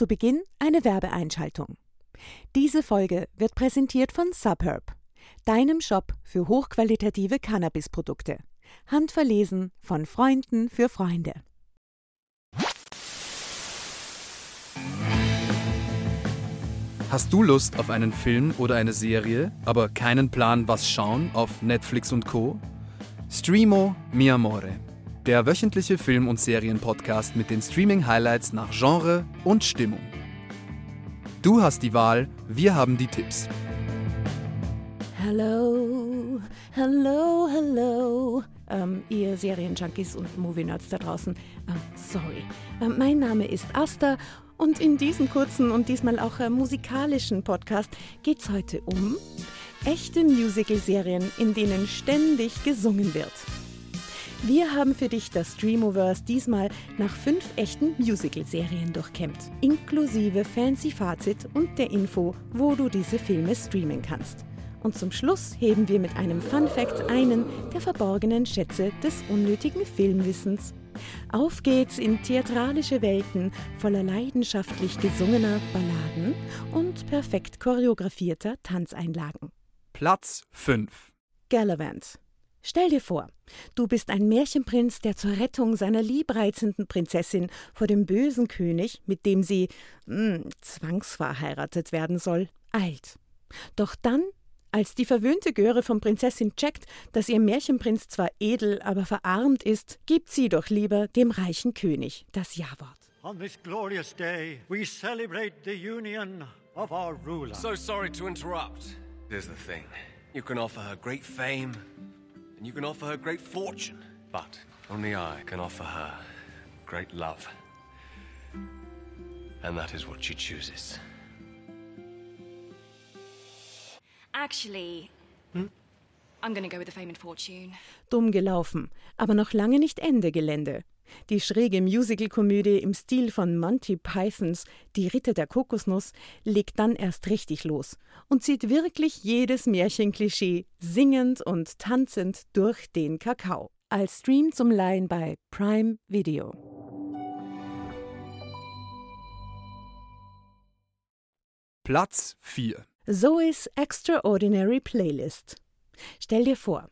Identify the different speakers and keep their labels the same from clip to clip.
Speaker 1: Zu Beginn eine Werbeeinschaltung. Diese Folge wird präsentiert von Subherb, deinem Shop für hochqualitative Cannabisprodukte. Handverlesen von Freunden für Freunde.
Speaker 2: Hast du Lust auf einen Film oder eine Serie, aber keinen Plan, was schauen auf Netflix und Co? Streamo Mi Amore, der wöchentliche Film- und Serienpodcast mit den Streaming-Highlights nach Genre und Stimmung. Du hast die Wahl, wir haben die Tipps.
Speaker 1: Hello, hello, hello. Ähm, ihr Serienjunkies und Movie-Nerds da draußen. Ähm, sorry. Ähm, mein Name ist Asta und in diesem kurzen und diesmal auch äh, musikalischen Podcast geht es heute um echte Musical-Serien, in denen ständig gesungen wird. Wir haben für dich das Streamoverse diesmal nach fünf echten Musical-Serien durchkämmt, inklusive fancy Fazit und der Info, wo du diese Filme streamen kannst. Und zum Schluss heben wir mit einem Fun Fact einen der verborgenen Schätze des unnötigen Filmwissens. Auf geht's in theatralische Welten voller leidenschaftlich gesungener Balladen und perfekt choreografierter Tanzeinlagen.
Speaker 2: Platz 5.
Speaker 1: Gallivant. Stell dir vor, du bist ein Märchenprinz, der zur Rettung seiner liebreizenden Prinzessin vor dem bösen König, mit dem sie mh, zwangsverheiratet werden soll, eilt. Doch dann, als die verwöhnte Göre von Prinzessin checkt, dass ihr Märchenprinz zwar edel, aber verarmt ist, gibt sie doch lieber dem reichen König das Ja-Wort.
Speaker 3: On this glorious day, we celebrate the union of our ruler.
Speaker 4: So sorry to interrupt. Here's the thing you can offer her great fame, and you can offer her great fortune, but only I can offer her great love. And that is what she chooses.
Speaker 5: Actually, hm? I'm gonna go with the fame and fortune.
Speaker 1: Dumm gelaufen, aber noch lange nicht Ende Gelände. Die schräge Musicalkomödie im Stil von Monty Pythons Die Ritter der Kokosnuss legt dann erst richtig los und zieht wirklich jedes Märchenklischee singend und tanzend durch den Kakao. Als Stream zum Leihen bei Prime Video.
Speaker 2: Platz 4.
Speaker 1: Zoe's Extraordinary Playlist. Stell dir vor,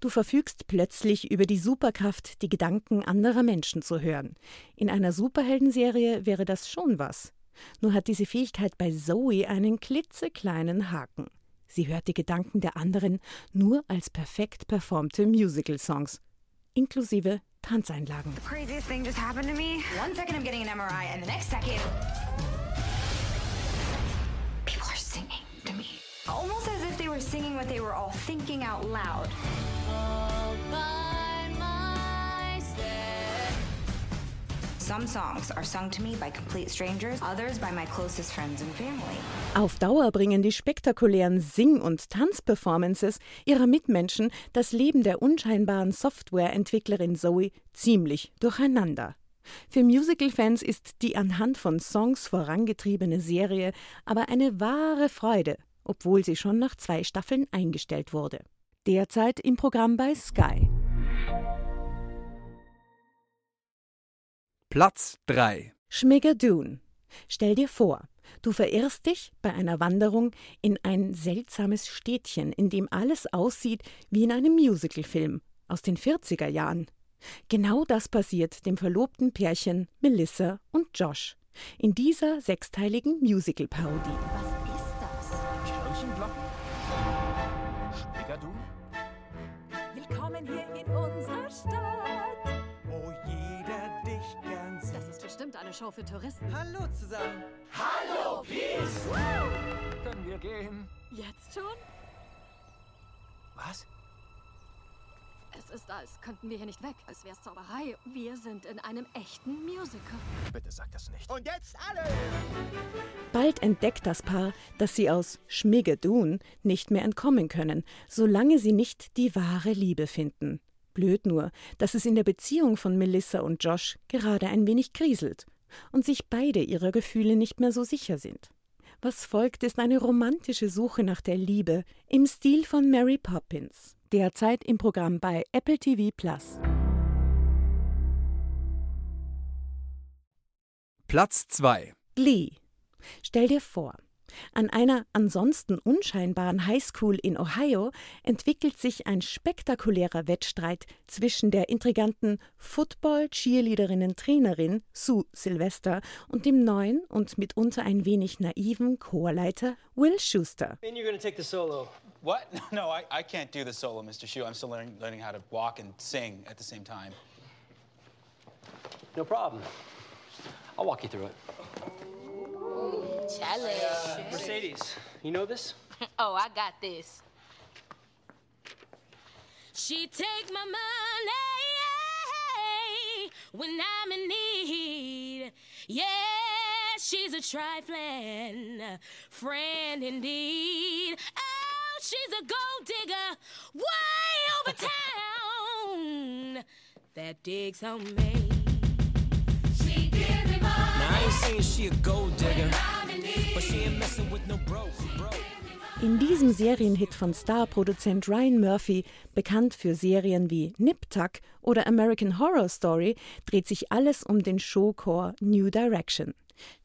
Speaker 1: du verfügst plötzlich über die Superkraft, die Gedanken anderer Menschen zu hören. In einer Superheldenserie wäre das schon was. Nur hat diese Fähigkeit bei Zoe einen klitzekleinen Haken. Sie hört die Gedanken der anderen nur als perfekt performte Musical-Songs, inklusive Tanzeinlagen.
Speaker 6: second I'm getting an MRI, and the next second, people are singing to me. Almost as were singing what they were all thinking out loud. Some songs are sung to me by complete strangers, others by my closest friends and family.
Speaker 1: Auf Dauer bringen die spektakulären Sing- und Tanzperformances ihrer Mitmenschen das Leben der unscheinbaren Softwareentwicklerin Zoe ziemlich durcheinander. Für Musical-Fans ist die anhand von Songs vorangetriebene Serie aber eine wahre Freude, obwohl sie schon nach zwei Staffeln eingestellt wurde. Derzeit im Programm bei Sky.
Speaker 2: Platz 3.
Speaker 1: Schmigadoon. Stell dir vor, du verirrst dich bei einer Wanderung in ein seltsames Städtchen, in dem alles aussieht wie in einem Musicalfilm aus den 40er Jahren. Genau das passiert dem verlobten Pärchen Melissa und Josh in dieser sechsteiligen Musical-Parodie.
Speaker 7: Bestimmt eine Show für Touristen.
Speaker 8: Hallo zusammen.
Speaker 7: Hallo, Peace!
Speaker 8: Können wir gehen?
Speaker 7: Jetzt schon?
Speaker 8: Was?
Speaker 7: Es ist, als könnten wir hier nicht weg. Als wär's Zauberei. Wir sind in einem echten Musical.
Speaker 8: Bitte sag das nicht.
Speaker 3: Und jetzt alle!
Speaker 1: Bald entdeckt das Paar, dass sie aus Schmigadoon nicht mehr entkommen können, solange sie nicht die wahre Liebe finden. Blöd nur, dass es in der Beziehung von Melissa und Josh gerade ein wenig kriselt und sich beide ihrer Gefühle nicht mehr so sicher sind. Was folgt, ist eine romantische Suche nach der Liebe im Stil von Mary Poppins, derzeit im Programm bei Apple TV Plus.
Speaker 2: Platz 2.
Speaker 1: Glee. Stell dir vor, an einer ansonsten unscheinbaren Highschool in Ohio entwickelt sich ein spektakulärer Wettstreit zwischen der intriganten Football-Cheerleaderinnen-Trainerin Sue Sylvester und dem neuen und mitunter ein wenig naiven Chorleiter Will Schuster.
Speaker 9: And you're gonna take the solo.
Speaker 10: What? No, I, I can't do the solo, Mr. Shu. I'm still learning, learning how to walk and sing at the same time.
Speaker 9: No problem. I'll walk you through it.
Speaker 11: Challenge.
Speaker 9: Mercedes, you know this?
Speaker 11: oh, I got this.
Speaker 12: She take my money when I'm in need. Yeah, she's a trifling friend indeed. Oh, she's a gold digger way over town that digs on me. She gives me money.
Speaker 8: Now, I ain't saying she a gold digger,
Speaker 1: In diesem Serienhit von Starproduzent Ryan Murphy, bekannt für Serien wie Nip Tuck oder American Horror Story, dreht sich alles um den Showchor New Direction.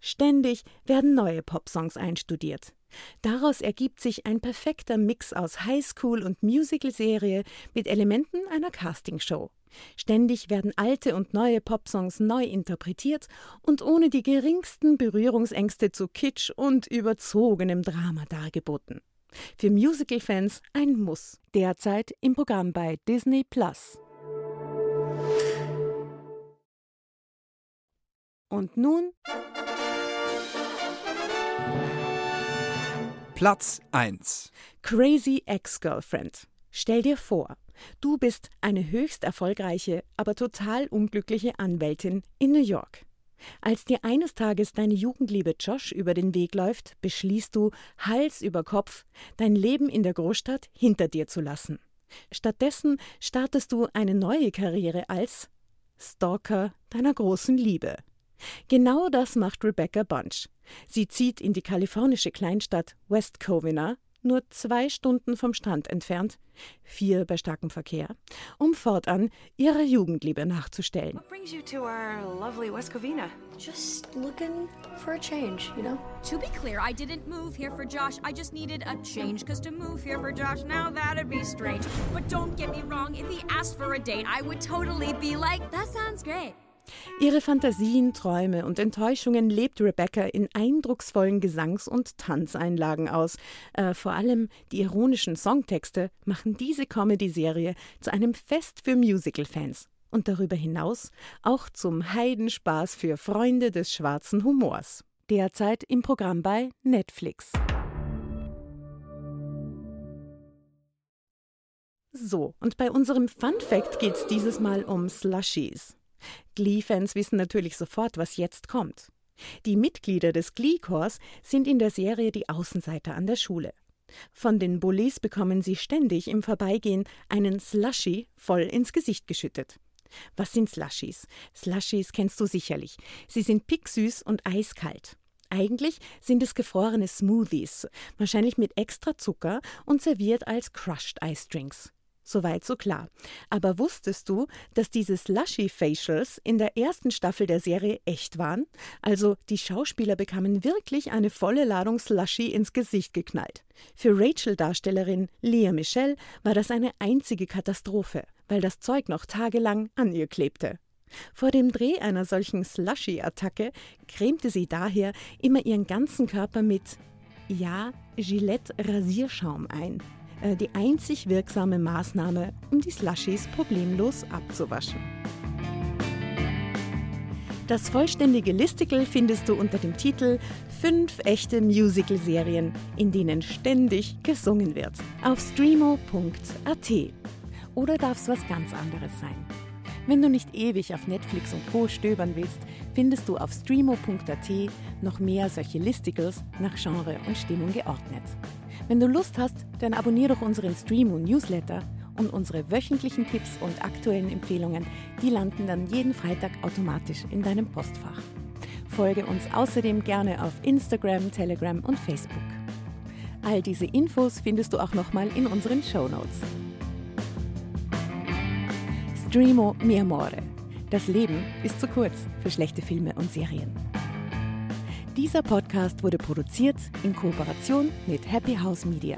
Speaker 1: Ständig werden neue Popsongs einstudiert. Daraus ergibt sich ein perfekter Mix aus Highschool- und Musical-Serie mit Elementen einer Castingshow. Ständig werden alte und neue Popsongs neu interpretiert und ohne die geringsten Berührungsängste zu Kitsch und überzogenem Drama dargeboten. Für Musical-Fans ein Muss, derzeit im Programm bei Disney Plus. Und nun
Speaker 2: Platz 1.
Speaker 1: Crazy Ex-Girlfriend. Stell dir vor, du bist eine höchst erfolgreiche, aber total unglückliche Anwältin in New York. Als dir eines Tages deine Jugendliebe Josh über den Weg läuft, beschließt du, Hals über Kopf, dein Leben in der Großstadt hinter dir zu lassen. Stattdessen startest du eine neue Karriere als Stalker deiner großen Liebe. Genau das macht Rebecca Bunch. Sie zieht in die kalifornische Kleinstadt West Covina, nur zwei Stunden vom Strand entfernt, vier bei starkem Verkehr, um fortan ihrer Jugendliebe nachzustellen.
Speaker 13: What brings you to our lovely West Covina?
Speaker 14: Just looking for a change, you know?
Speaker 15: To be clear, I didn't move here for Josh. I just needed a change. Because to move here for Josh, now that'd be strange. But don't get me wrong, if he asked for a date, I would totally be like, that sounds great.
Speaker 1: Ihre Fantasien, Träume und Enttäuschungen lebt Rebecca in eindrucksvollen Gesangs- und Tanzeinlagen aus. Äh, vor allem die ironischen Songtexte machen diese Comedy-Serie zu einem Fest für Musical-Fans und darüber hinaus auch zum Heidenspaß für Freunde des schwarzen Humors. Derzeit im Programm bei Netflix. So, und bei unserem Fun Fact geht es dieses Mal um Slushies. Glee-Fans wissen natürlich sofort, was jetzt kommt. Die Mitglieder des Glee-Chors sind in der Serie die Außenseiter an der Schule. Von den Bullies bekommen sie ständig im Vorbeigehen einen Slushy voll ins Gesicht geschüttet. Was sind Slushies? Slushies kennst du sicherlich. Sie sind picksüß und eiskalt. Eigentlich sind es gefrorene Smoothies, wahrscheinlich mit extra Zucker und serviert als Crushed Ice Drinks. Soweit so klar. Aber wusstest du, dass diese Slushy-Facials in der ersten Staffel der Serie echt waren? Also die Schauspieler bekamen wirklich eine volle Ladung Slushy ins Gesicht geknallt. Für Rachel-Darstellerin Leah Michelle war das eine einzige Katastrophe, weil das Zeug noch tagelang an ihr klebte. Vor dem Dreh einer solchen Slushy-Attacke cremte sie daher immer ihren ganzen Körper mit, ja, Gillette-Rasierschaum ein die einzig wirksame Maßnahme, um die Slushies problemlos abzuwaschen. Das vollständige Listicle findest du unter dem Titel Fünf echte Musical-Serien, in denen ständig gesungen wird, auf streamo.at. Oder darf es was ganz anderes sein? Wenn du nicht ewig auf Netflix und Co. stöbern willst, findest du auf streamo.at noch mehr solche Listicles nach Genre und Stimmung geordnet. Wenn du Lust hast, dann abonniere doch unseren Streamo Newsletter und unsere wöchentlichen Tipps und aktuellen Empfehlungen, die landen dann jeden Freitag automatisch in deinem Postfach. Folge uns außerdem gerne auf Instagram, Telegram und Facebook. All diese Infos findest du auch nochmal in unseren Show Notes. Streamo mi amore. Das Leben ist zu kurz für schlechte Filme und Serien. Dieser Podcast wurde produziert in Kooperation mit Happy House Media.